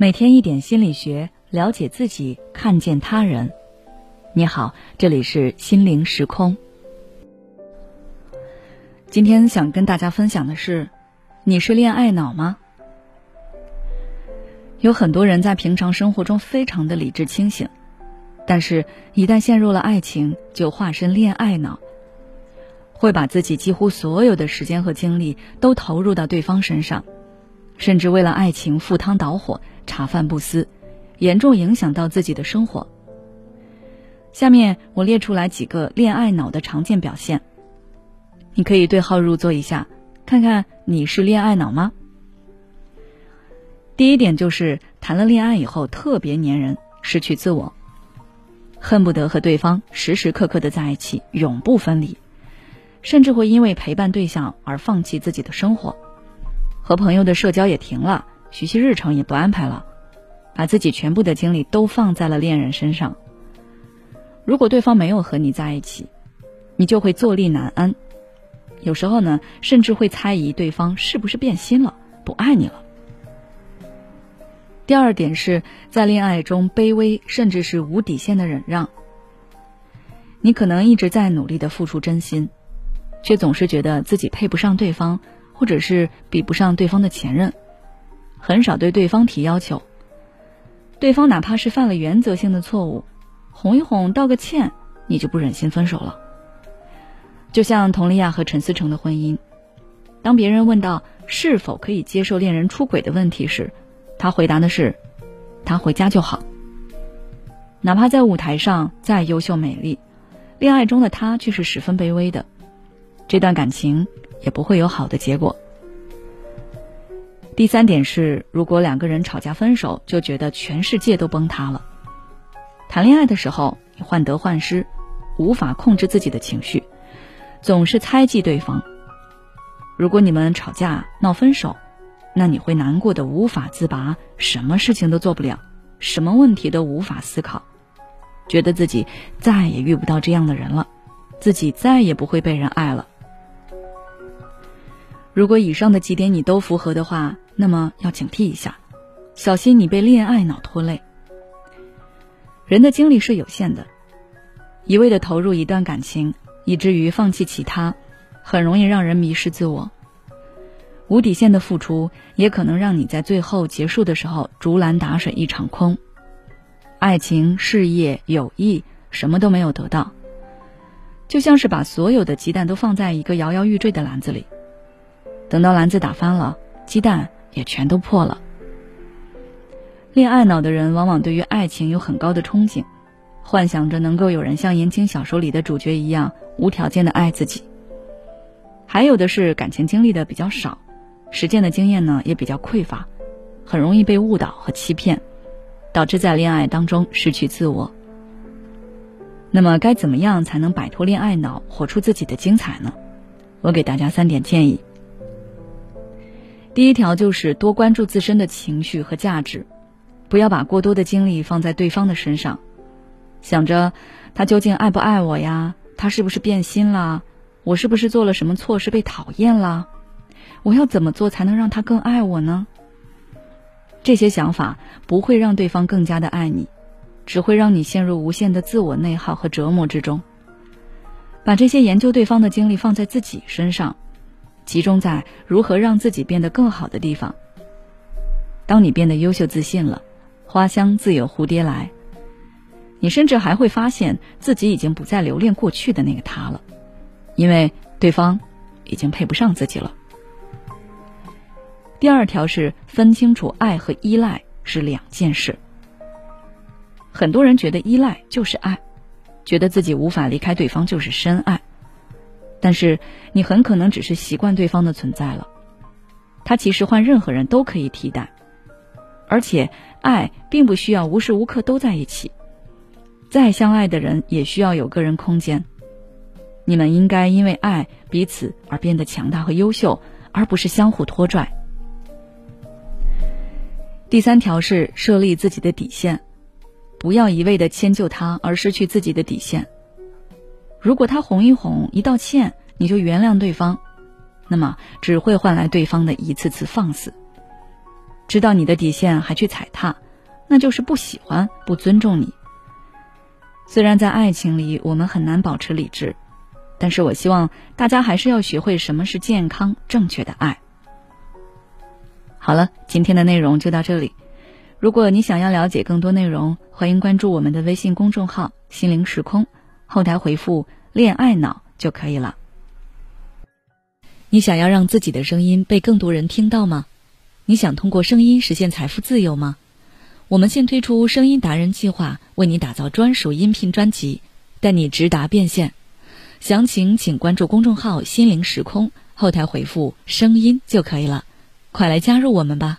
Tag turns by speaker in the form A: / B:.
A: 每天一点心理学，了解自己，看见他人。你好，这里是心灵时空。今天想跟大家分享的是，你是恋爱脑吗？有很多人在平常生活中非常的理智清醒，但是一旦陷入了爱情，就化身恋爱脑，会把自己几乎所有的时间和精力都投入到对方身上。甚至为了爱情赴汤蹈火、茶饭不思，严重影响到自己的生活。下面我列出来几个恋爱脑的常见表现，你可以对号入座一下，看看你是恋爱脑吗？第一点就是谈了恋爱以后特别粘人，失去自我，恨不得和对方时时刻刻的在一起，永不分离，甚至会因为陪伴对象而放弃自己的生活。和朋友的社交也停了，学习日程也不安排了，把自己全部的精力都放在了恋人身上。如果对方没有和你在一起，你就会坐立难安，有时候呢，甚至会猜疑对方是不是变心了，不爱你了。第二点是在恋爱中卑微甚至是无底线的忍让。你可能一直在努力的付出真心，却总是觉得自己配不上对方。或者是比不上对方的前任，很少对对方提要求。对方哪怕是犯了原则性的错误，哄一哄、道个歉，你就不忍心分手了。就像佟丽娅和陈思诚的婚姻，当别人问到是否可以接受恋人出轨的问题时，他回答的是：“他回家就好。”哪怕在舞台上再优秀美丽，恋爱中的他却是十分卑微的。这段感情。也不会有好的结果。第三点是，如果两个人吵架分手，就觉得全世界都崩塌了。谈恋爱的时候，你患得患失，无法控制自己的情绪，总是猜忌对方。如果你们吵架闹分手，那你会难过的无法自拔，什么事情都做不了，什么问题都无法思考，觉得自己再也遇不到这样的人了，自己再也不会被人爱了。如果以上的几点你都符合的话，那么要警惕一下，小心你被恋爱脑拖累。人的精力是有限的，一味的投入一段感情，以至于放弃其他，很容易让人迷失自我。无底线的付出，也可能让你在最后结束的时候竹篮打水一场空，爱情、事业、友谊什么都没有得到，就像是把所有的鸡蛋都放在一个摇摇欲坠的篮子里。等到篮子打翻了，鸡蛋也全都破了。恋爱脑的人往往对于爱情有很高的憧憬，幻想着能够有人像言情小说里的主角一样无条件的爱自己。还有的是感情经历的比较少，实践的经验呢也比较匮乏，很容易被误导和欺骗，导致在恋爱当中失去自我。那么该怎么样才能摆脱恋爱脑，活出自己的精彩呢？我给大家三点建议。第一条就是多关注自身的情绪和价值，不要把过多的精力放在对方的身上，想着他究竟爱不爱我呀？他是不是变心了？我是不是做了什么错事被讨厌了？我要怎么做才能让他更爱我呢？这些想法不会让对方更加的爱你，只会让你陷入无限的自我内耗和折磨之中。把这些研究对方的精力放在自己身上。集中在如何让自己变得更好的地方。当你变得优秀自信了，花香自有蝴蝶来。你甚至还会发现自己已经不再留恋过去的那个他了，因为对方已经配不上自己了。第二条是分清楚爱和依赖是两件事。很多人觉得依赖就是爱，觉得自己无法离开对方就是深爱。但是你很可能只是习惯对方的存在了，他其实换任何人都可以替代，而且爱并不需要无时无刻都在一起，再相爱的人也需要有个人空间。你们应该因为爱彼此而变得强大和优秀，而不是相互拖拽。第三条是设立自己的底线，不要一味的迁就他而失去自己的底线。如果他哄一哄、一道歉，你就原谅对方，那么只会换来对方的一次次放肆。知道你的底线还去踩踏，那就是不喜欢、不尊重你。虽然在爱情里我们很难保持理智，但是我希望大家还是要学会什么是健康、正确的爱。好了，今天的内容就到这里。如果你想要了解更多内容，欢迎关注我们的微信公众号“心灵时空”，后台回复“恋爱脑”就可以了。你想要让自己的声音被更多人听到吗？你想通过声音实现财富自由吗？我们现推出声音达人计划，为你打造专属音频专辑，带你直达变现。详情请关注公众号“心灵时空”，后台回复“声音”就可以了。快来加入我们吧！